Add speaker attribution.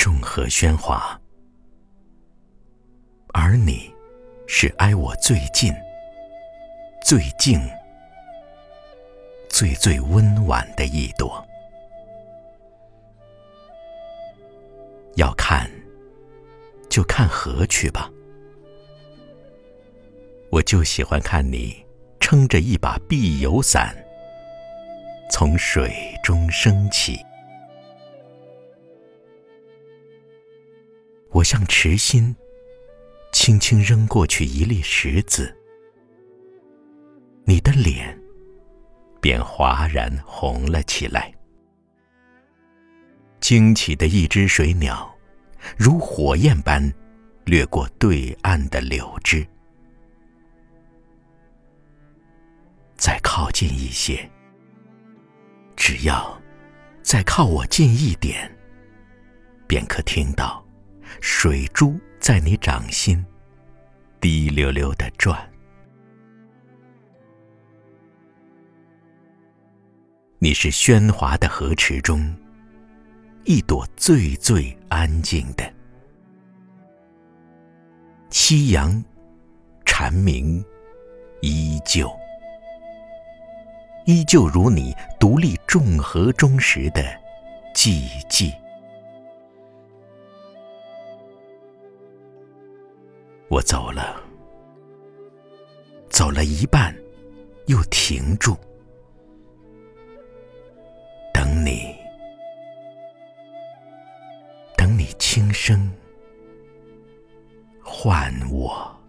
Speaker 1: 众和喧哗，而你是挨我最近、最静、最最温婉的一朵。要看，就看河去吧。我就喜欢看你撑着一把碧油伞，从水中升起。我向池心轻轻扔过去一粒石子，你的脸便哗然红了起来。惊起的一只水鸟，如火焰般掠过对岸的柳枝。再靠近一些，只要再靠我近一点，便可听到水珠在你掌心滴溜溜的转。你是喧哗的河池中一朵最最安静的，夕阳蝉鸣依旧。依旧如你独立众河中时的寂寂。我走了，走了一半，又停住，等你，等你轻声唤我。